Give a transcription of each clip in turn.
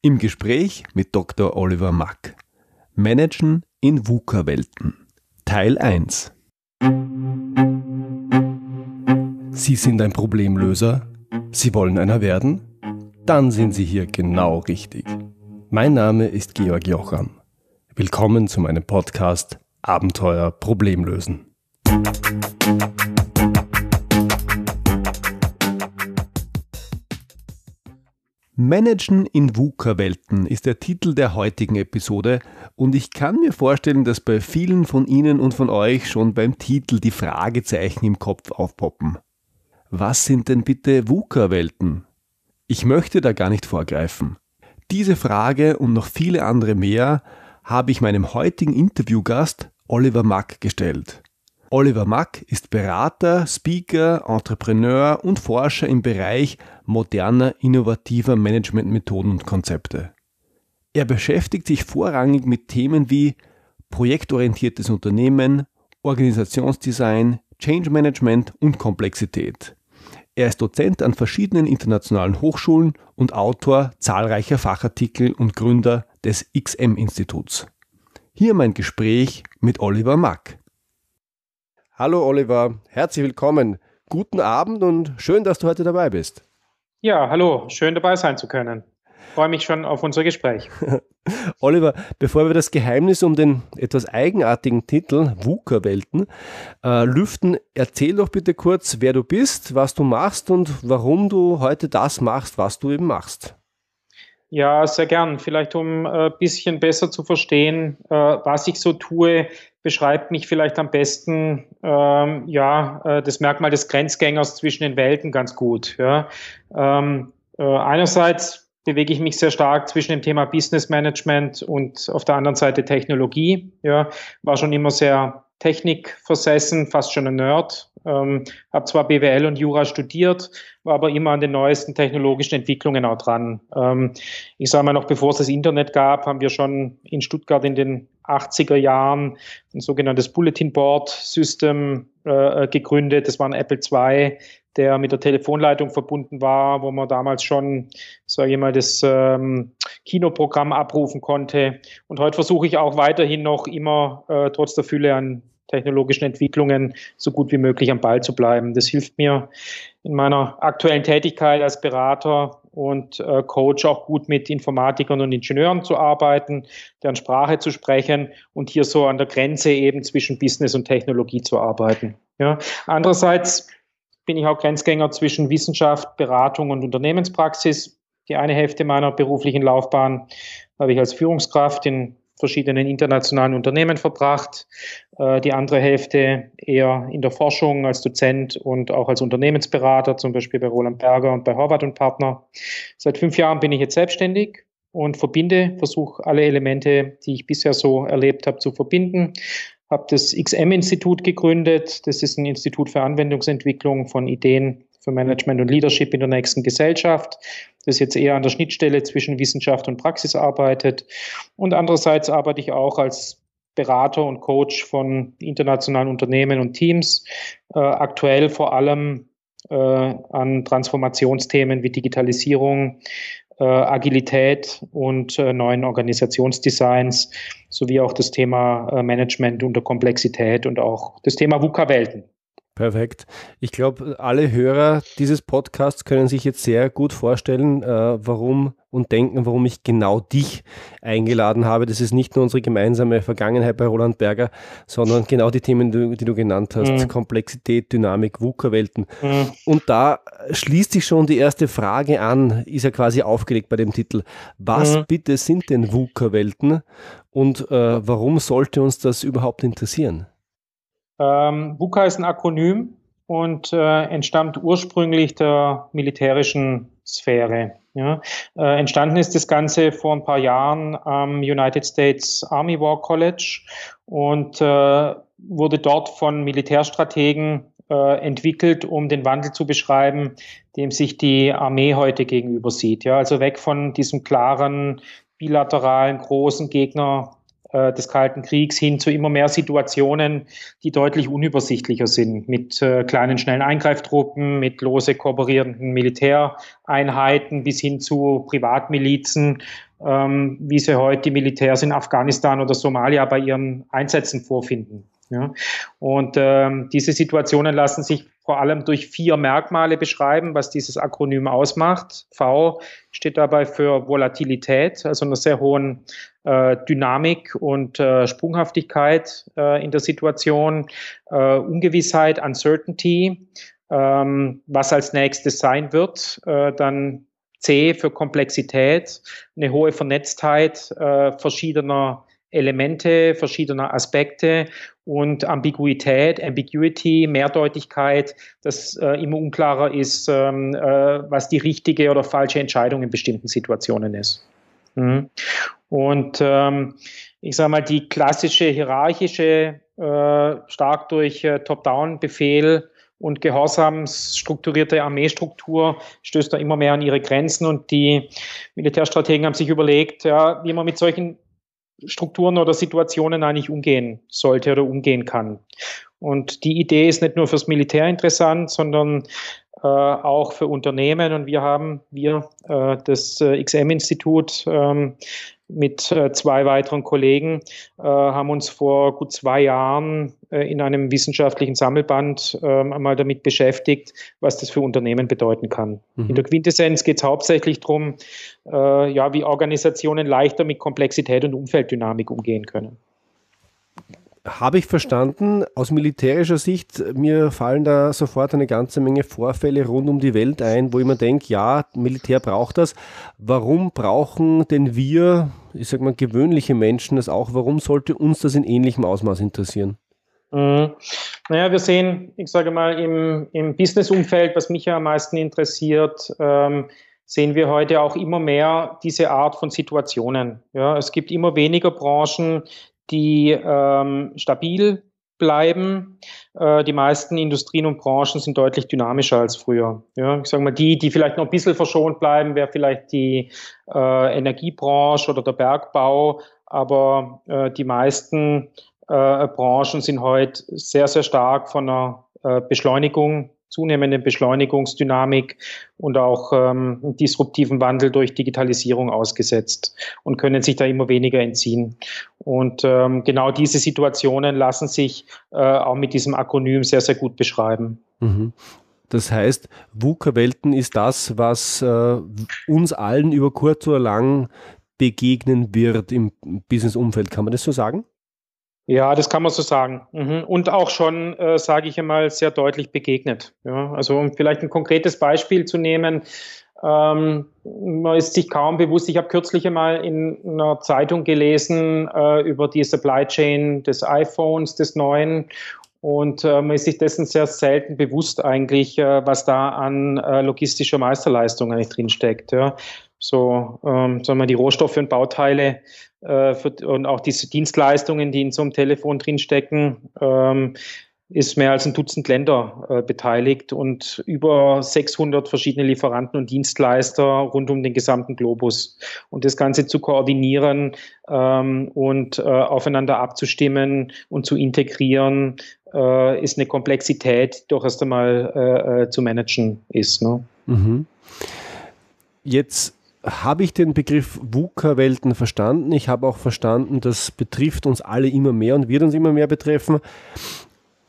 Im Gespräch mit Dr. Oliver Mack. Managen in VUCA-Welten. Teil 1. Sie sind ein Problemlöser? Sie wollen einer werden? Dann sind Sie hier genau richtig. Mein Name ist Georg Jocham. Willkommen zu meinem Podcast Abenteuer Problemlösen. Managen in VUCA-Welten ist der Titel der heutigen Episode und ich kann mir vorstellen, dass bei vielen von Ihnen und von euch schon beim Titel die Fragezeichen im Kopf aufpoppen. Was sind denn bitte VUCA-Welten? Ich möchte da gar nicht vorgreifen. Diese Frage und noch viele andere mehr habe ich meinem heutigen Interviewgast Oliver Mack gestellt. Oliver Mack ist Berater, Speaker, Entrepreneur und Forscher im Bereich moderner, innovativer Managementmethoden und Konzepte. Er beschäftigt sich vorrangig mit Themen wie projektorientiertes Unternehmen, Organisationsdesign, Change Management und Komplexität. Er ist Dozent an verschiedenen internationalen Hochschulen und Autor zahlreicher Fachartikel und Gründer des XM-Instituts. Hier mein Gespräch mit Oliver Mack. Hallo Oliver, herzlich willkommen. Guten Abend und schön, dass du heute dabei bist. Ja, hallo, schön dabei sein zu können. Ich freue mich schon auf unser Gespräch. Oliver, bevor wir das Geheimnis um den etwas eigenartigen Titel VUCA-Welten äh, lüften, erzähl doch bitte kurz, wer du bist, was du machst und warum du heute das machst, was du eben machst. Ja, sehr gern. Vielleicht um ein äh, bisschen besser zu verstehen, äh, was ich so tue, beschreibt mich vielleicht am besten ähm, ja äh, das Merkmal des Grenzgängers zwischen den Welten ganz gut. Ja. Ähm, äh, einerseits bewege ich mich sehr stark zwischen dem Thema Business Management und auf der anderen Seite Technologie. Ja, war schon immer sehr technikversessen, fast schon ein Nerd. Ähm, habe zwar BWL und Jura studiert, war aber immer an den neuesten technologischen Entwicklungen auch dran. Ähm, ich sage mal noch, bevor es das Internet gab, haben wir schon in Stuttgart in den 80er Jahren ein sogenanntes Bulletin Board System äh, gegründet. Das war ein Apple II, der mit der Telefonleitung verbunden war, wo man damals schon, sage ich mal, das ähm, Kinoprogramm abrufen konnte. Und heute versuche ich auch weiterhin noch immer äh, trotz der Fülle an technologischen Entwicklungen so gut wie möglich am Ball zu bleiben. Das hilft mir in meiner aktuellen Tätigkeit als Berater und äh, Coach auch gut mit Informatikern und Ingenieuren zu arbeiten, deren Sprache zu sprechen und hier so an der Grenze eben zwischen Business und Technologie zu arbeiten. Ja. Andererseits bin ich auch Grenzgänger zwischen Wissenschaft, Beratung und Unternehmenspraxis. Die eine Hälfte meiner beruflichen Laufbahn habe ich als Führungskraft in verschiedenen internationalen Unternehmen verbracht. Äh, die andere Hälfte eher in der Forschung als Dozent und auch als Unternehmensberater, zum Beispiel bei Roland Berger und bei Horvath und Partner. Seit fünf Jahren bin ich jetzt selbstständig und verbinde, versuche alle Elemente, die ich bisher so erlebt habe, zu verbinden. Habe das XM-Institut gegründet. Das ist ein Institut für Anwendungsentwicklung von Ideen für Management und Leadership in der nächsten Gesellschaft, das jetzt eher an der Schnittstelle zwischen Wissenschaft und Praxis arbeitet. Und andererseits arbeite ich auch als Berater und Coach von internationalen Unternehmen und Teams, äh, aktuell vor allem äh, an Transformationsthemen wie Digitalisierung, äh, Agilität und äh, neuen Organisationsdesigns, sowie auch das Thema äh, Management unter Komplexität und auch das Thema VUCA-Welten. Perfekt. Ich glaube, alle Hörer dieses Podcasts können sich jetzt sehr gut vorstellen, äh, warum und denken, warum ich genau dich eingeladen habe. Das ist nicht nur unsere gemeinsame Vergangenheit bei Roland Berger, sondern genau die Themen, die, die du genannt hast. Mhm. Komplexität, Dynamik, VUCA-Welten. Mhm. Und da schließt sich schon die erste Frage an, ist ja quasi aufgelegt bei dem Titel. Was mhm. bitte sind denn VUCA-Welten und äh, warum sollte uns das überhaupt interessieren? Ähm, VUCA ist ein Akronym und äh, entstammt ursprünglich der militärischen Sphäre. Ja. Äh, entstanden ist das Ganze vor ein paar Jahren am United States Army War College und äh, wurde dort von Militärstrategen äh, entwickelt, um den Wandel zu beschreiben, dem sich die Armee heute gegenüber sieht. Ja, also weg von diesem klaren, bilateralen, großen Gegner äh, des Kalten Kriegs hin zu immer mehr Situationen, die deutlich unübersichtlicher sind, mit äh, kleinen, schnellen Eingreiftruppen, mit lose kooperierenden Militäreinheiten bis hin zu Privatmilizen, ähm, wie sie heute die Militärs in Afghanistan oder Somalia bei ihren Einsätzen vorfinden. Ja. Und ähm, diese Situationen lassen sich vor allem durch vier Merkmale beschreiben, was dieses Akronym ausmacht. V steht dabei für Volatilität, also einer sehr hohen äh, Dynamik und äh, Sprunghaftigkeit äh, in der Situation, äh, Ungewissheit, Uncertainty, ähm, was als nächstes sein wird, äh, dann C für Komplexität, eine hohe Vernetztheit äh, verschiedener Elemente, verschiedener Aspekte und Ambiguität, Ambiguity, Mehrdeutigkeit, dass äh, immer unklarer ist, ähm, äh, was die richtige oder falsche Entscheidung in bestimmten Situationen ist. Mhm. Und ähm, ich sage mal, die klassische hierarchische, äh, stark durch äh, Top-Down-Befehl und gehorsamsstrukturierte Armeestruktur stößt da immer mehr an ihre Grenzen und die Militärstrategen haben sich überlegt, ja, wie man mit solchen Strukturen oder Situationen eigentlich umgehen sollte oder umgehen kann. Und die Idee ist nicht nur fürs Militär interessant, sondern äh, auch für Unternehmen. Und wir haben, wir, äh, das äh, XM-Institut, ähm, mit äh, zwei weiteren Kollegen äh, haben uns vor gut zwei Jahren äh, in einem wissenschaftlichen Sammelband ähm, einmal damit beschäftigt, was das für Unternehmen bedeuten kann. Mhm. In der Quintessenz geht es hauptsächlich darum, ja, wie Organisationen leichter mit Komplexität und Umfelddynamik umgehen können. Habe ich verstanden. Aus militärischer Sicht, mir fallen da sofort eine ganze Menge Vorfälle rund um die Welt ein, wo ich mir denke, ja, Militär braucht das. Warum brauchen denn wir, ich sag mal, gewöhnliche Menschen das auch? Warum sollte uns das in ähnlichem Ausmaß interessieren? Mhm. Naja, wir sehen, ich sage mal, im, im Business-Umfeld, was mich ja am meisten interessiert, ähm, sehen wir heute auch immer mehr diese Art von Situationen. Ja, es gibt immer weniger Branchen, die ähm, stabil bleiben. Äh, die meisten Industrien und Branchen sind deutlich dynamischer als früher. Ja, ich sage mal, die, die vielleicht noch ein bisschen verschont bleiben, wäre vielleicht die äh, Energiebranche oder der Bergbau, aber äh, die meisten äh, Branchen sind heute sehr, sehr stark von einer äh, Beschleunigung zunehmende Beschleunigungsdynamik und auch ähm, disruptiven Wandel durch Digitalisierung ausgesetzt und können sich da immer weniger entziehen. Und ähm, genau diese Situationen lassen sich äh, auch mit diesem Akronym sehr, sehr gut beschreiben. Mhm. Das heißt, VUCA-Welten ist das, was äh, uns allen über kurz oder lang begegnen wird im Business-Umfeld. Kann man das so sagen? Ja, das kann man so sagen. Mhm. Und auch schon, äh, sage ich einmal, sehr deutlich begegnet. Ja, also um vielleicht ein konkretes Beispiel zu nehmen, ähm, man ist sich kaum bewusst. Ich habe kürzlich einmal in einer Zeitung gelesen äh, über die Supply Chain des iPhones, des neuen. Und äh, man ist sich dessen sehr selten bewusst eigentlich, äh, was da an äh, logistischer Meisterleistung eigentlich drinsteckt. Ja. So, ähm, sagen wir, die Rohstoffe und Bauteile äh, für, und auch diese Dienstleistungen, die in so einem Telefon drinstecken, ähm, ist mehr als ein Dutzend Länder äh, beteiligt und über 600 verschiedene Lieferanten und Dienstleister rund um den gesamten Globus. Und das Ganze zu koordinieren ähm, und äh, aufeinander abzustimmen und zu integrieren, äh, ist eine Komplexität, die doch erst einmal äh, äh, zu managen ist. Ne? Mhm. Jetzt habe ich den Begriff VUCA-Welten verstanden. Ich habe auch verstanden, das betrifft uns alle immer mehr und wird uns immer mehr betreffen.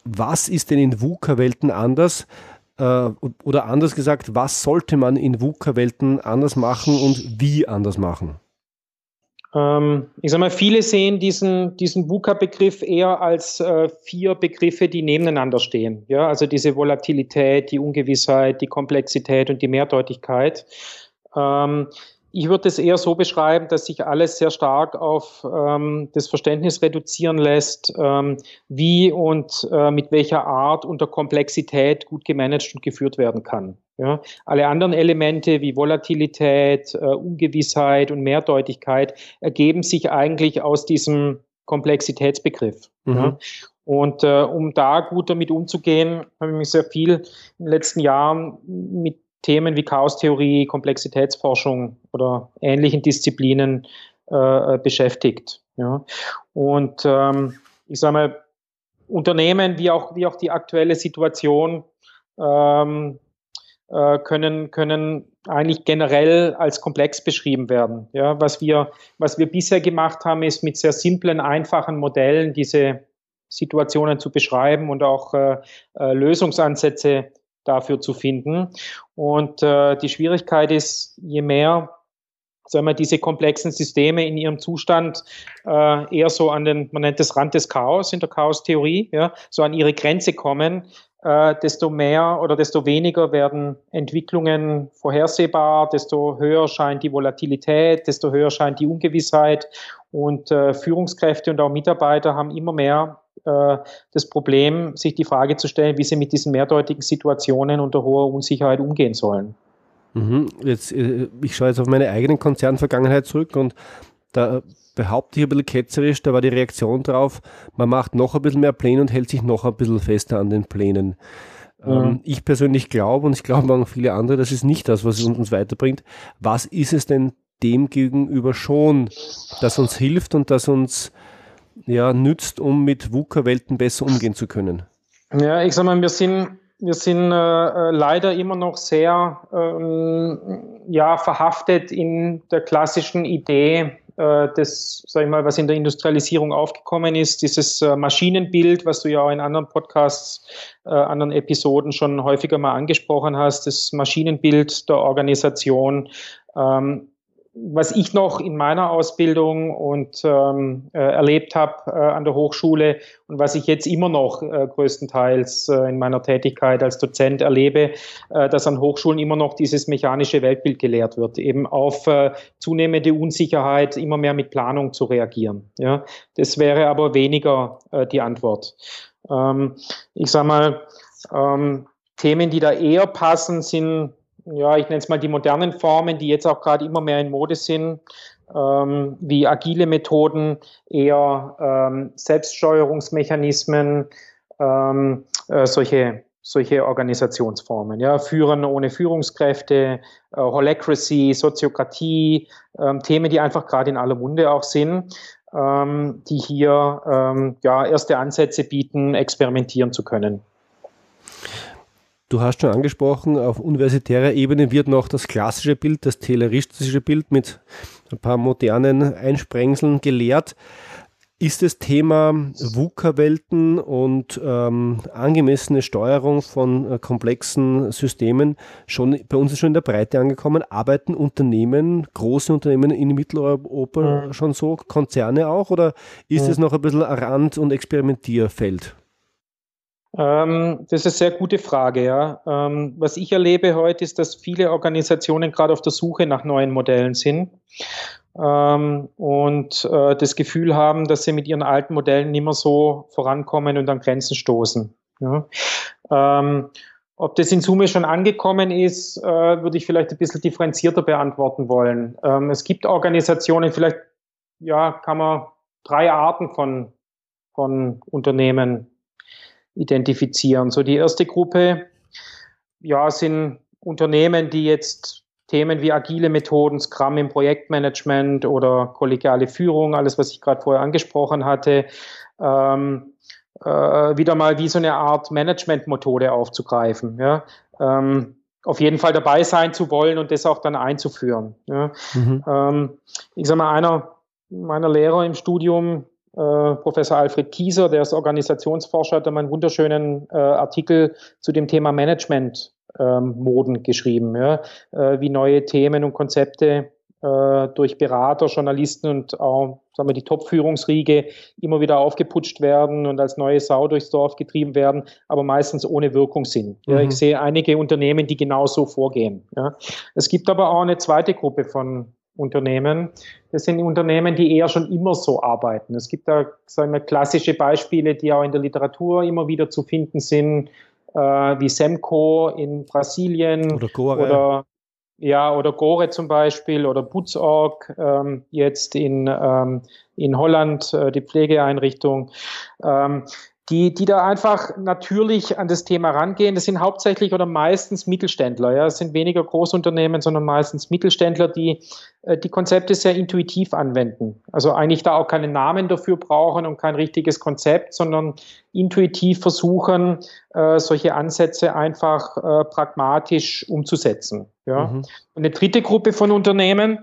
Was ist denn in VUCA-Welten anders? Äh, oder anders gesagt, was sollte man in VUCA-Welten anders machen und wie anders machen? Ähm, ich sage mal, viele sehen diesen, diesen VUCA-Begriff eher als äh, vier Begriffe, die nebeneinander stehen. Ja, also diese Volatilität, die Ungewissheit, die Komplexität und die Mehrdeutigkeit. Ähm, ich würde es eher so beschreiben, dass sich alles sehr stark auf ähm, das Verständnis reduzieren lässt, ähm, wie und äh, mit welcher Art unter Komplexität gut gemanagt und geführt werden kann. Ja? Alle anderen Elemente wie Volatilität, äh, Ungewissheit und Mehrdeutigkeit ergeben sich eigentlich aus diesem Komplexitätsbegriff. Mhm. Ja? Und äh, um da gut damit umzugehen, habe ich mich sehr viel in den letzten Jahren mit Themen wie Chaostheorie, Komplexitätsforschung oder ähnlichen Disziplinen äh, beschäftigt. Ja. Und ähm, ich sage mal, Unternehmen wie auch, wie auch die aktuelle Situation ähm, äh, können, können eigentlich generell als komplex beschrieben werden. Ja, was, wir, was wir bisher gemacht haben, ist mit sehr simplen, einfachen Modellen diese Situationen zu beschreiben und auch äh, äh, Lösungsansätze dafür zu finden. Und äh, die Schwierigkeit ist, je mehr sagen wir, diese komplexen Systeme in ihrem Zustand äh, eher so an den, man nennt es Rand des Chaos in der Chaos-Theorie, ja, so an ihre Grenze kommen, äh, desto mehr oder desto weniger werden Entwicklungen vorhersehbar, desto höher scheint die Volatilität, desto höher scheint die Ungewissheit und äh, Führungskräfte und auch Mitarbeiter haben immer mehr äh, das Problem, sich die Frage zu stellen, wie sie mit diesen mehrdeutigen Situationen unter hoher Unsicherheit umgehen sollen. Mhm. Jetzt, äh, ich schaue jetzt auf meine eigenen Konzernvergangenheit zurück und da behaupte ich ein bisschen ketzerisch, da war die Reaktion drauf, man macht noch ein bisschen mehr Pläne und hält sich noch ein bisschen fester an den Plänen. Mhm. ich persönlich glaube, und ich glaube auch viele andere, das ist nicht das, was uns weiterbringt. Was ist es denn dem gegenüber schon, das uns hilft und das uns ja, nützt, um mit VUCA-Welten besser umgehen zu können? Ja, ich sag mal, wir sind wir sind äh, äh, leider immer noch sehr ähm, ja, verhaftet in der klassischen Idee äh, des, sag ich mal, was in der Industrialisierung aufgekommen ist, dieses äh, Maschinenbild, was du ja auch in anderen Podcasts, äh, anderen Episoden schon häufiger mal angesprochen hast, das Maschinenbild der Organisation. Ähm, was ich noch in meiner Ausbildung und ähm, äh, erlebt habe äh, an der Hochschule und was ich jetzt immer noch äh, größtenteils äh, in meiner Tätigkeit als Dozent erlebe, äh, dass an Hochschulen immer noch dieses mechanische Weltbild gelehrt wird, eben auf äh, zunehmende Unsicherheit immer mehr mit Planung zu reagieren. Ja, das wäre aber weniger die Antwort. Ähm, ich sage mal, ähm, Themen, die da eher passen, sind ja, ich nenne es mal die modernen Formen, die jetzt auch gerade immer mehr in Mode sind, ähm, wie agile Methoden, eher ähm, Selbststeuerungsmechanismen, ähm, äh, solche, solche Organisationsformen. Ja, Führen ohne Führungskräfte, äh, Holacracy, Soziokratie, ähm, Themen, die einfach gerade in aller Munde auch sind, ähm, die hier ähm, ja, erste Ansätze bieten, experimentieren zu können. Du hast schon angesprochen, auf universitärer Ebene wird noch das klassische Bild, das tayloristische Bild mit ein paar modernen Einsprengseln gelehrt. Ist das Thema VUCA-Welten und ähm, angemessene Steuerung von äh, komplexen Systemen schon bei uns ist schon in der Breite angekommen? Arbeiten Unternehmen, große Unternehmen in Mitteleuropa mhm. schon so, Konzerne auch, oder ist mhm. es noch ein bisschen ein Rand- und Experimentierfeld? Ähm, das ist eine sehr gute Frage, ja. Ähm, was ich erlebe heute ist, dass viele Organisationen gerade auf der Suche nach neuen Modellen sind ähm, und äh, das Gefühl haben, dass sie mit ihren alten Modellen nicht mehr so vorankommen und an Grenzen stoßen. Ja. Ähm, ob das in Summe schon angekommen ist, äh, würde ich vielleicht ein bisschen differenzierter beantworten wollen. Ähm, es gibt Organisationen, vielleicht ja, kann man drei Arten von, von Unternehmen identifizieren. So die erste Gruppe, ja, sind Unternehmen, die jetzt Themen wie agile Methoden, Scrum im Projektmanagement oder kollegiale Führung, alles, was ich gerade vorher angesprochen hatte, ähm, äh, wieder mal wie so eine Art Managementmethode aufzugreifen. Ja? Ähm, auf jeden Fall dabei sein zu wollen und das auch dann einzuführen. Ja? Mhm. Ähm, ich sage mal, einer meiner Lehrer im Studium, Professor Alfred Kieser, der ist Organisationsforscher, hat einen wunderschönen äh, Artikel zu dem Thema Management ähm, Moden geschrieben, ja, äh, wie neue Themen und Konzepte äh, durch Berater, Journalisten und auch sagen wir, die Top-Führungsriege immer wieder aufgeputscht werden und als neue Sau durchs Dorf getrieben werden, aber meistens ohne Wirkung sind. Ja, mhm. Ich sehe einige Unternehmen, die genauso vorgehen. Ja. Es gibt aber auch eine zweite Gruppe von Unternehmen. Das sind Unternehmen, die eher schon immer so arbeiten. Es gibt da sagen wir, klassische Beispiele, die auch in der Literatur immer wieder zu finden sind, äh, wie Semco in Brasilien oder Gore. Oder, ja, oder Gore zum Beispiel oder Butzorg ähm, jetzt in, ähm, in Holland, äh, die Pflegeeinrichtung. Ähm, die, die da einfach natürlich an das Thema rangehen. Das sind hauptsächlich oder meistens Mittelständler. Ja, es sind weniger Großunternehmen, sondern meistens Mittelständler, die äh, die Konzepte sehr intuitiv anwenden. Also eigentlich da auch keinen Namen dafür brauchen und kein richtiges Konzept, sondern intuitiv versuchen, äh, solche Ansätze einfach äh, pragmatisch umzusetzen. Ja. Mhm. Und eine dritte Gruppe von Unternehmen,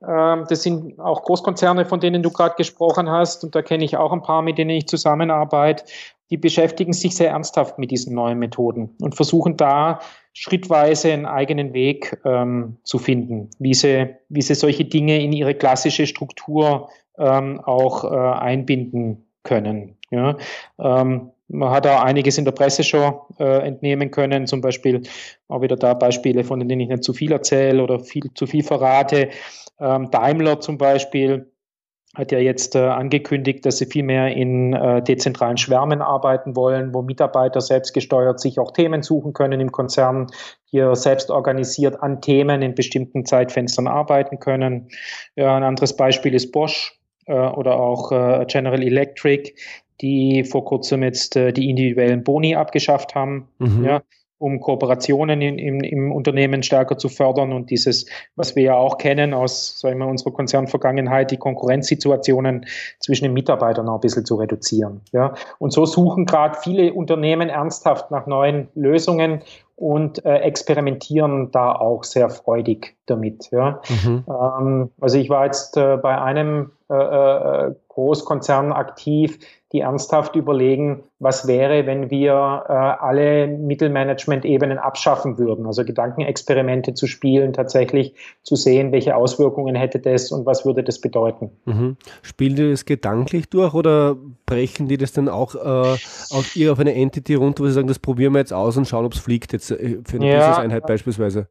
das sind auch Großkonzerne, von denen du gerade gesprochen hast. Und da kenne ich auch ein paar, mit denen ich zusammenarbeite. Die beschäftigen sich sehr ernsthaft mit diesen neuen Methoden und versuchen da schrittweise einen eigenen Weg ähm, zu finden, wie sie, wie sie solche Dinge in ihre klassische Struktur ähm, auch äh, einbinden können. Ja. Ähm, man hat auch einiges in der Presse schon äh, entnehmen können, zum Beispiel auch wieder da Beispiele, von denen ich nicht zu viel erzähle oder viel zu viel verrate. Ähm, Daimler zum Beispiel hat ja jetzt äh, angekündigt, dass sie viel mehr in äh, dezentralen Schwärmen arbeiten wollen, wo Mitarbeiter selbstgesteuert sich auch Themen suchen können im Konzern, hier selbst organisiert an Themen in bestimmten Zeitfenstern arbeiten können. Ja, ein anderes Beispiel ist Bosch äh, oder auch äh, General Electric, die vor kurzem jetzt äh, die individuellen Boni abgeschafft haben. Mhm. Ja, um Kooperationen in, im, im Unternehmen stärker zu fördern und dieses, was wir ja auch kennen aus sagen wir, unserer Konzernvergangenheit, die Konkurrenzsituationen zwischen den Mitarbeitern auch ein bisschen zu reduzieren. Ja. Und so suchen gerade viele Unternehmen ernsthaft nach neuen Lösungen und äh, experimentieren da auch sehr freudig damit. Ja. Mhm. Ähm, also ich war jetzt äh, bei einem äh, äh Großkonzern aktiv, die ernsthaft überlegen, was wäre, wenn wir äh, alle Mittelmanagement-Ebenen abschaffen würden. Also Gedankenexperimente zu spielen, tatsächlich zu sehen, welche Auswirkungen hätte das und was würde das bedeuten. Mhm. Spielen die das gedanklich durch oder brechen die das dann auch äh, auf, ihr auf eine Entity runter, wo sie sagen, das probieren wir jetzt aus und schauen, ob es fliegt, jetzt äh, für eine ja, Business-Einheit beispielsweise?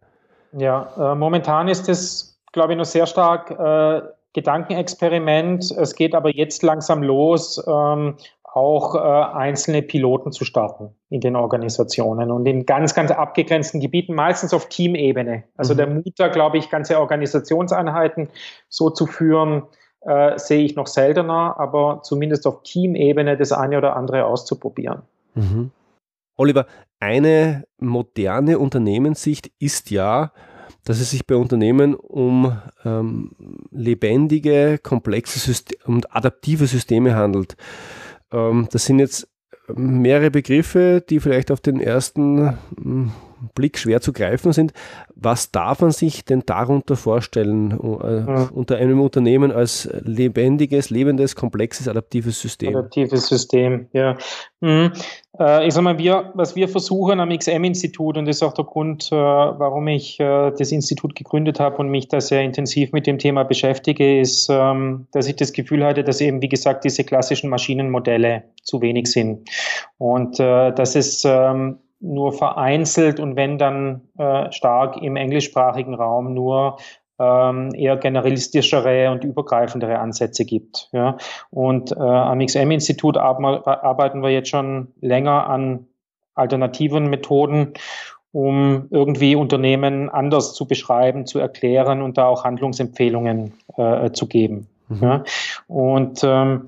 Ja, äh, momentan ist das, glaube ich, noch sehr stark äh, Gedankenexperiment. Es geht aber jetzt langsam los, ähm, auch äh, einzelne Piloten zu starten in den Organisationen und in ganz, ganz abgegrenzten Gebieten, meistens auf Teamebene. Also mhm. der Mut da, glaube ich, ganze Organisationseinheiten so zu führen, äh, sehe ich noch seltener, aber zumindest auf Teamebene das eine oder andere auszuprobieren. Mhm. Oliver, eine moderne Unternehmenssicht ist ja, dass es sich bei Unternehmen um ähm, lebendige, komplexe System und adaptive Systeme handelt. Ähm, das sind jetzt mehrere Begriffe, die vielleicht auf den ersten hm, Blick schwer zu greifen sind. Was darf man sich denn darunter vorstellen, äh, ja. unter einem Unternehmen als lebendiges, lebendes, komplexes, adaptives System? Adaptives System, ja. Mhm. Ich sag mal, wir, was wir versuchen am XM-Institut, und das ist auch der Grund, äh, warum ich das Institut gegründet habe und mich da sehr intensiv mit dem Thema beschäftige, ist, ähm, dass ich das Gefühl hatte, dass eben, wie gesagt, diese klassischen Maschinenmodelle zu wenig sind. Und dass es ähm, nur vereinzelt und wenn dann äh, stark im englischsprachigen Raum nur ähm, eher generalistischere und übergreifendere Ansätze gibt. Ja. Und äh, am XM-Institut arbeiten wir jetzt schon länger an alternativen Methoden, um irgendwie Unternehmen anders zu beschreiben, zu erklären und da auch Handlungsempfehlungen äh, zu geben. Mhm. Ja. Und ähm,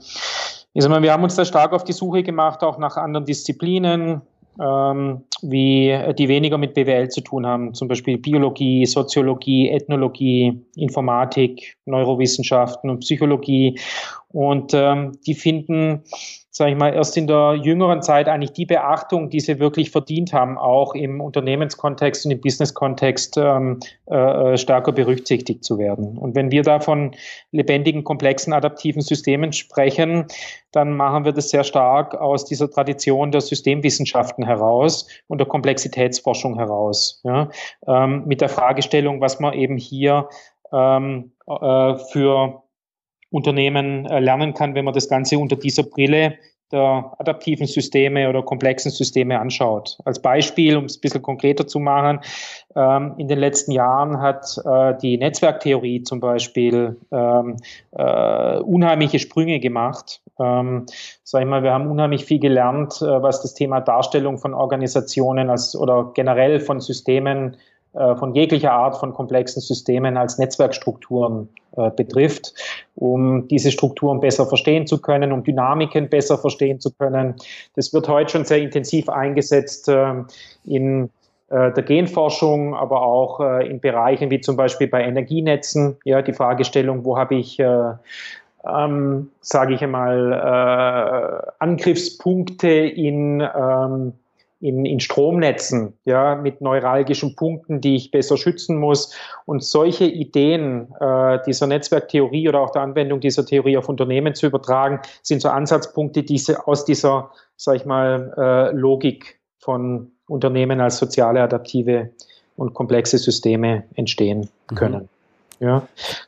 ich sag mal, wir haben uns da stark auf die Suche gemacht, auch nach anderen Disziplinen, ähm, wie die weniger mit BWL zu tun haben, zum Beispiel Biologie, Soziologie, Ethnologie, Informatik, Neurowissenschaften und Psychologie. Und ähm, die finden sage ich mal, erst in der jüngeren Zeit eigentlich die Beachtung, die sie wirklich verdient haben, auch im Unternehmenskontext und im Businesskontext ähm, äh, stärker berücksichtigt zu werden. Und wenn wir da von lebendigen, komplexen, adaptiven Systemen sprechen, dann machen wir das sehr stark aus dieser Tradition der Systemwissenschaften heraus und der Komplexitätsforschung heraus. Ja? Ähm, mit der Fragestellung, was man eben hier ähm, äh, für Unternehmen äh, lernen kann, wenn man das Ganze unter dieser Brille der adaptiven Systeme oder komplexen Systeme anschaut. Als Beispiel, um es ein bisschen konkreter zu machen, ähm, in den letzten Jahren hat äh, die Netzwerktheorie zum Beispiel ähm, äh, unheimliche Sprünge gemacht. Ähm, sag ich mal, wir haben unheimlich viel gelernt, äh, was das Thema Darstellung von Organisationen als, oder generell von Systemen von jeglicher Art von komplexen Systemen als Netzwerkstrukturen äh, betrifft. um diese Strukturen besser verstehen zu können, um Dynamiken besser verstehen zu können. Das wird heute schon sehr intensiv eingesetzt äh, in äh, der Genforschung, aber auch äh, in Bereichen wie zum Beispiel bei Energienetzen. Ja, die Fragestellung, wo habe ich äh, ähm, sage ich einmal, äh, Angriffspunkte in, ähm, in, in Stromnetzen, ja, mit neuralgischen Punkten, die ich besser schützen muss. Und solche Ideen äh, dieser Netzwerktheorie oder auch der Anwendung dieser Theorie auf Unternehmen zu übertragen, sind so Ansatzpunkte, die aus dieser, sage ich mal, äh, Logik von Unternehmen als soziale, adaptive und komplexe Systeme entstehen mhm. können. Mhm. Ja.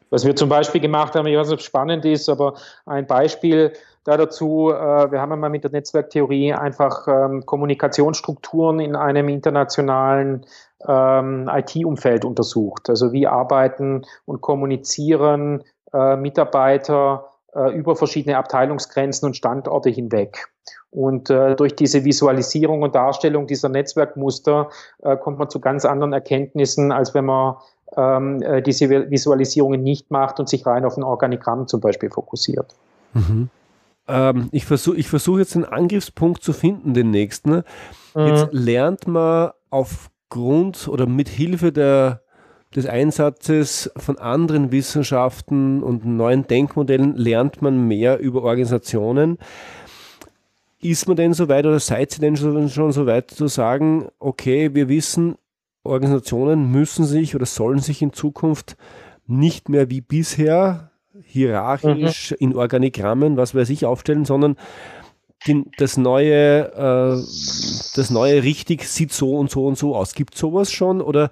Was wir zum Beispiel gemacht haben, ich weiß nicht, ob es spannend ist, aber ein Beispiel da dazu, äh, wir haben einmal mit der Netzwerktheorie einfach ähm, Kommunikationsstrukturen in einem internationalen ähm, IT-Umfeld untersucht. Also wie arbeiten und kommunizieren äh, Mitarbeiter äh, über verschiedene Abteilungsgrenzen und Standorte hinweg. Und äh, durch diese Visualisierung und Darstellung dieser Netzwerkmuster äh, kommt man zu ganz anderen Erkenntnissen, als wenn man ähm, äh, diese Visualisierungen nicht macht und sich rein auf ein Organigramm zum Beispiel fokussiert. Mhm. Ähm, ich versuche ich versuch jetzt einen Angriffspunkt zu finden, den nächsten. Mhm. Jetzt lernt man aufgrund oder mit Hilfe der, des Einsatzes von anderen Wissenschaften und neuen Denkmodellen lernt man mehr über Organisationen. Ist man denn so weit oder seid ihr denn schon, schon so weit zu sagen, okay, wir wissen, Organisationen müssen sich oder sollen sich in Zukunft nicht mehr wie bisher hierarchisch mhm. in Organigrammen, was weiß ich, aufstellen, sondern die, das neue, äh, das neue richtig sieht so und so und so aus. Gibt sowas schon oder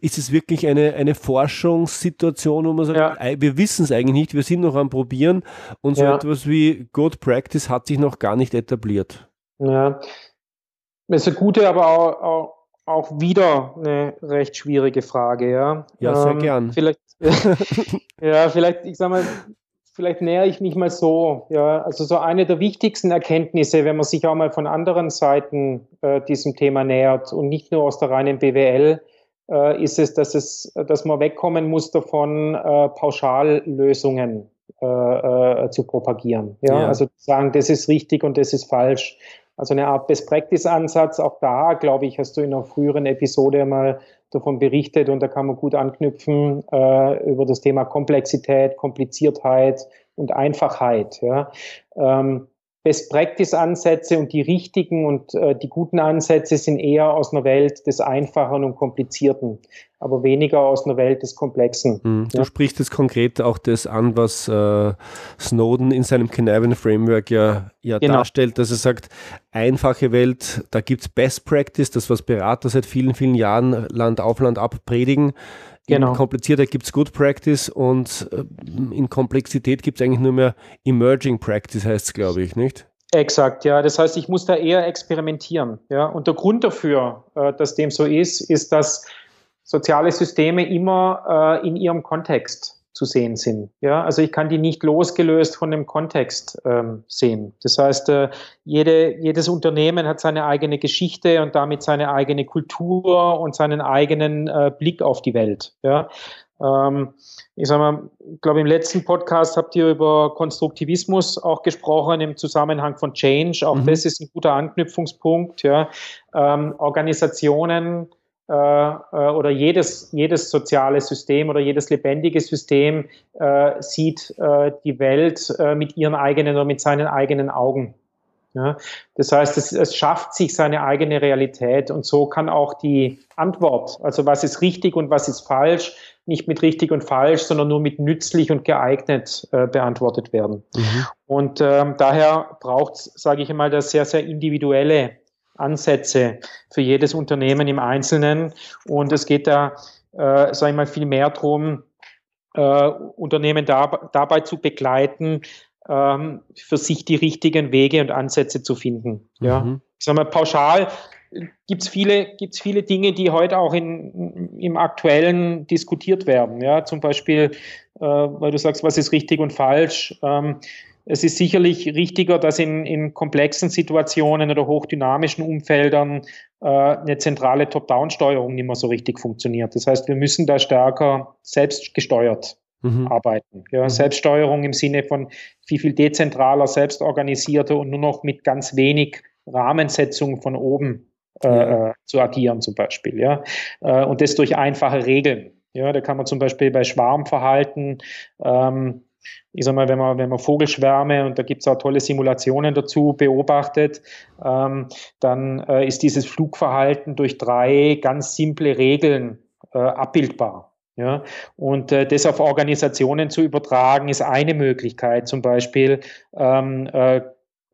ist es wirklich eine, eine Forschungssituation, wo man sagt, ja. wir wissen es eigentlich nicht, wir sind noch am Probieren und so ja. etwas wie Good Practice hat sich noch gar nicht etabliert? Ja, das ist eine gute, aber auch, auch auch wieder eine recht schwierige Frage, ja. Ja, sehr ähm, gern. Vielleicht, ja, vielleicht, ich sag mal, vielleicht nähere ich mich mal so, ja. Also so eine der wichtigsten Erkenntnisse, wenn man sich auch mal von anderen Seiten äh, diesem Thema nähert und nicht nur aus der reinen BWL, äh, ist es, dass es, dass man wegkommen muss davon, äh, Pauschallösungen äh, äh, zu propagieren. Ja? ja? Also sagen, das ist richtig und das ist falsch. Also eine Art Best-Practice-Ansatz. Auch da, glaube ich, hast du in einer früheren Episode mal davon berichtet und da kann man gut anknüpfen äh, über das Thema Komplexität, Kompliziertheit und Einfachheit. Ja. Ähm, Best-Practice-Ansätze und die richtigen und äh, die guten Ansätze sind eher aus einer Welt des Einfachen und Komplizierten, aber weniger aus einer Welt des Komplexen. Du ja. sprichst jetzt konkret auch das an, was äh, Snowden in seinem Canavan Framework ja, ja genau. darstellt, dass er sagt, einfache Welt, da gibt es Best Practice, das was Berater seit vielen, vielen Jahren Land auf Land ab predigen. Genau. In komplizierter gibt es Good Practice und äh, in Komplexität gibt es eigentlich nur mehr Emerging Practice, heißt es, glaube ich, nicht? Exakt, ja. Das heißt, ich muss da eher experimentieren. Ja? Und der Grund dafür, äh, dass dem so ist, ist, dass soziale Systeme immer äh, in ihrem Kontext zu sehen sind. Ja, also ich kann die nicht losgelöst von dem Kontext ähm, sehen. Das heißt, äh, jede, jedes Unternehmen hat seine eigene Geschichte und damit seine eigene Kultur und seinen eigenen äh, Blick auf die Welt. Ja, ähm, ich sag mal, glaube, im letzten Podcast habt ihr über Konstruktivismus auch gesprochen im Zusammenhang von Change. Auch mhm. das ist ein guter Anknüpfungspunkt. Ja, ähm, Organisationen oder jedes, jedes soziale System oder jedes lebendige System äh, sieht äh, die Welt äh, mit ihren eigenen oder mit seinen eigenen Augen. Ja? Das heißt, es, es schafft sich seine eigene Realität und so kann auch die Antwort, also was ist richtig und was ist falsch, nicht mit richtig und falsch, sondern nur mit nützlich und geeignet äh, beantwortet werden. Mhm. Und ähm, daher braucht es, sage ich einmal, das sehr, sehr individuelle Ansätze für jedes Unternehmen im Einzelnen. Und es geht da, äh, sage ich mal, viel mehr darum, äh, Unternehmen da, dabei zu begleiten, ähm, für sich die richtigen Wege und Ansätze zu finden. Ja. Mhm. Ich sage mal, pauschal gibt es viele, gibt's viele Dinge, die heute auch in, im Aktuellen diskutiert werden. Ja. Zum Beispiel, äh, weil du sagst, was ist richtig und falsch. Ähm, es ist sicherlich richtiger, dass in, in komplexen Situationen oder hochdynamischen Umfeldern äh, eine zentrale Top-Down-Steuerung nicht mehr so richtig funktioniert. Das heißt, wir müssen da stärker selbst gesteuert mhm. arbeiten. Ja, mhm. Selbststeuerung im Sinne von viel, viel dezentraler, selbstorganisierter und nur noch mit ganz wenig Rahmensetzung von oben äh, ja. Äh, zu agieren zum Beispiel. Ja? Äh, und das durch einfache Regeln. Ja, da kann man zum Beispiel bei Schwarmverhalten ähm, ich sag mal, wenn man, wenn man Vogelschwärme, und da gibt es auch tolle Simulationen dazu, beobachtet, ähm, dann äh, ist dieses Flugverhalten durch drei ganz simple Regeln äh, abbildbar. Ja, und äh, das auf Organisationen zu übertragen, ist eine Möglichkeit, zum Beispiel ähm, äh,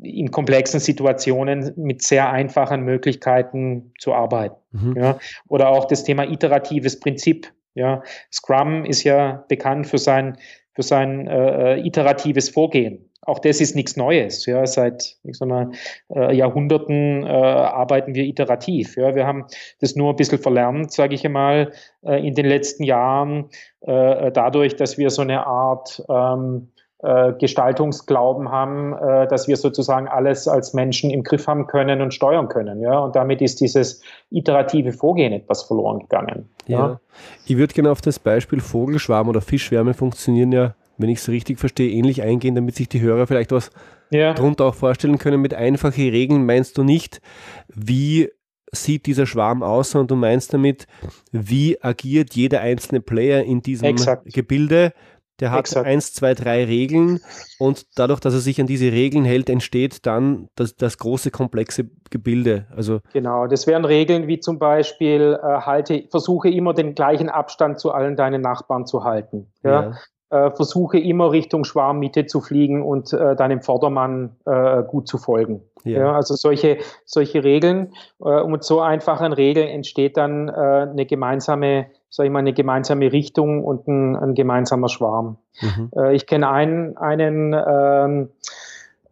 in komplexen Situationen mit sehr einfachen Möglichkeiten zu arbeiten. Mhm. Ja, oder auch das Thema iteratives Prinzip. Ja, Scrum ist ja bekannt für sein für sein äh, äh, iteratives Vorgehen. Auch das ist nichts Neues. Ja, seit ich sag mal, äh, Jahrhunderten äh, arbeiten wir iterativ. Ja, wir haben das nur ein bisschen verlernt, sage ich einmal, äh, in den letzten Jahren, dadurch, dass wir so eine Art ähm, äh, Gestaltungsglauben haben, äh, dass wir sozusagen alles als Menschen im Griff haben können und steuern können. Ja? Und damit ist dieses iterative Vorgehen etwas verloren gegangen. Ja. ja. Ich würde gerne auf das Beispiel Vogelschwarm oder Fischschwärme funktionieren ja, wenn ich es richtig verstehe, ähnlich eingehen, damit sich die Hörer vielleicht was ja. darunter auch vorstellen können. Mit einfachen Regeln meinst du nicht, wie sieht dieser Schwarm aus, sondern du meinst damit, wie agiert jeder einzelne Player in diesem Exakt. Gebilde der hat Exakt. eins, zwei, drei Regeln und dadurch, dass er sich an diese Regeln hält, entsteht dann das, das große komplexe Gebilde. Also genau, das wären Regeln wie zum Beispiel äh, halte, versuche immer den gleichen Abstand zu allen deinen Nachbarn zu halten. Ja? ja. Äh, versuche immer Richtung Schwarmmitte zu fliegen und äh, deinem Vordermann äh, gut zu folgen. Ja. ja. also solche, solche Regeln. Äh, und mit so einfachen Regeln entsteht dann äh, eine gemeinsame sage ich mal, eine gemeinsame Richtung und ein, ein gemeinsamer Schwarm. Mhm. Äh, ich kenne einen, einen ähm,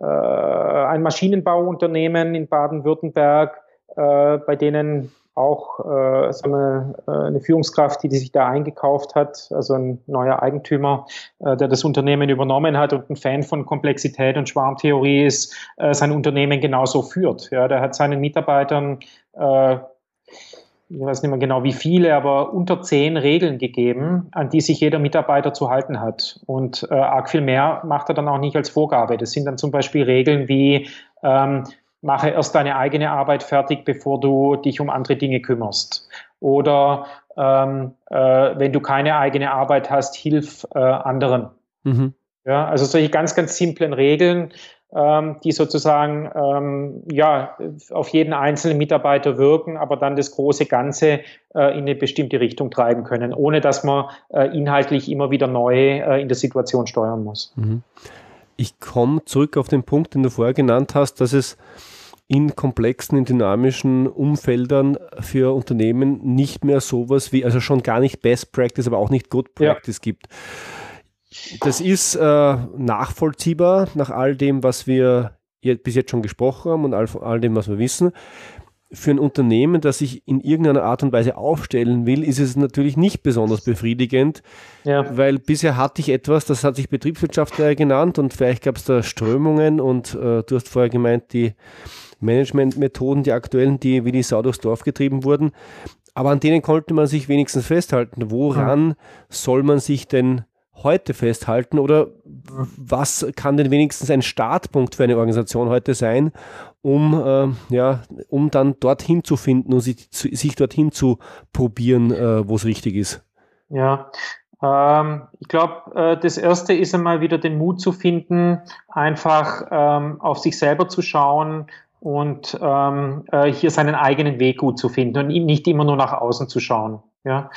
äh, ein Maschinenbauunternehmen in Baden-Württemberg, äh, bei denen auch äh, eine, äh, eine, Führungskraft, die, die sich da eingekauft hat, also ein neuer Eigentümer, äh, der das Unternehmen übernommen hat und ein Fan von Komplexität und Schwarmtheorie ist, äh, sein Unternehmen genauso führt. Ja, der hat seinen Mitarbeitern äh, ich weiß nicht mehr genau wie viele, aber unter zehn Regeln gegeben, an die sich jeder Mitarbeiter zu halten hat. Und äh, arg viel mehr macht er dann auch nicht als Vorgabe. Das sind dann zum Beispiel Regeln wie, ähm, mache erst deine eigene Arbeit fertig, bevor du dich um andere Dinge kümmerst. Oder ähm, äh, wenn du keine eigene Arbeit hast, hilf äh, anderen. Mhm. Ja, also solche ganz, ganz simplen Regeln, die sozusagen ähm, ja, auf jeden einzelnen Mitarbeiter wirken, aber dann das große Ganze äh, in eine bestimmte Richtung treiben können, ohne dass man äh, inhaltlich immer wieder neu äh, in der Situation steuern muss. Mhm. Ich komme zurück auf den Punkt, den du vorher genannt hast, dass es in komplexen, in dynamischen Umfeldern für Unternehmen nicht mehr sowas wie, also schon gar nicht Best Practice, aber auch nicht Good Practice ja. gibt. Das ist äh, nachvollziehbar nach all dem, was wir bis jetzt schon gesprochen haben und all, all dem, was wir wissen. Für ein Unternehmen, das sich in irgendeiner Art und Weise aufstellen will, ist es natürlich nicht besonders befriedigend, ja. weil bisher hatte ich etwas, das hat sich Betriebswirtschaftler genannt und vielleicht gab es da Strömungen und äh, du hast vorher gemeint, die Managementmethoden, die aktuellen, die wie die Sau durchs Dorf getrieben wurden. Aber an denen konnte man sich wenigstens festhalten. Woran ja. soll man sich denn heute festhalten oder was kann denn wenigstens ein Startpunkt für eine Organisation heute sein, um, äh, ja, um dann dorthin zu finden und sich, sich dorthin zu probieren, äh, wo es richtig ist? Ja, ähm, ich glaube, äh, das erste ist einmal wieder den Mut zu finden, einfach ähm, auf sich selber zu schauen und ähm, äh, hier seinen eigenen Weg gut zu finden und nicht immer nur nach außen zu schauen. Ja.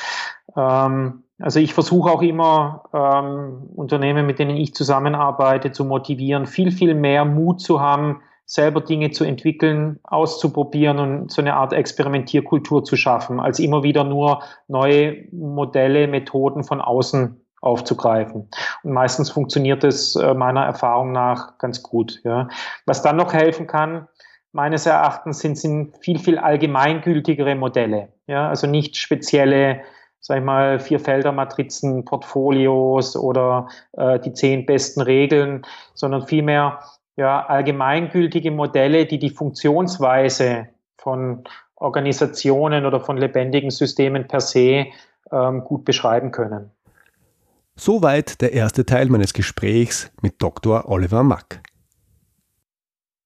Ähm, also ich versuche auch immer ähm, Unternehmen, mit denen ich zusammenarbeite, zu motivieren, viel, viel mehr Mut zu haben, selber Dinge zu entwickeln, auszuprobieren und so eine Art Experimentierkultur zu schaffen, als immer wieder nur neue Modelle, Methoden von außen aufzugreifen. Und meistens funktioniert es äh, meiner Erfahrung nach ganz gut. Ja. Was dann noch helfen kann, meines Erachtens sind, sind viel, viel allgemeingültigere Modelle. Ja, also nicht spezielle sag ich mal, vier Felder-Matrizen, Portfolios oder äh, die zehn besten Regeln, sondern vielmehr ja, allgemeingültige Modelle, die die Funktionsweise von Organisationen oder von lebendigen Systemen per se ähm, gut beschreiben können. Soweit der erste Teil meines Gesprächs mit Dr. Oliver Mack.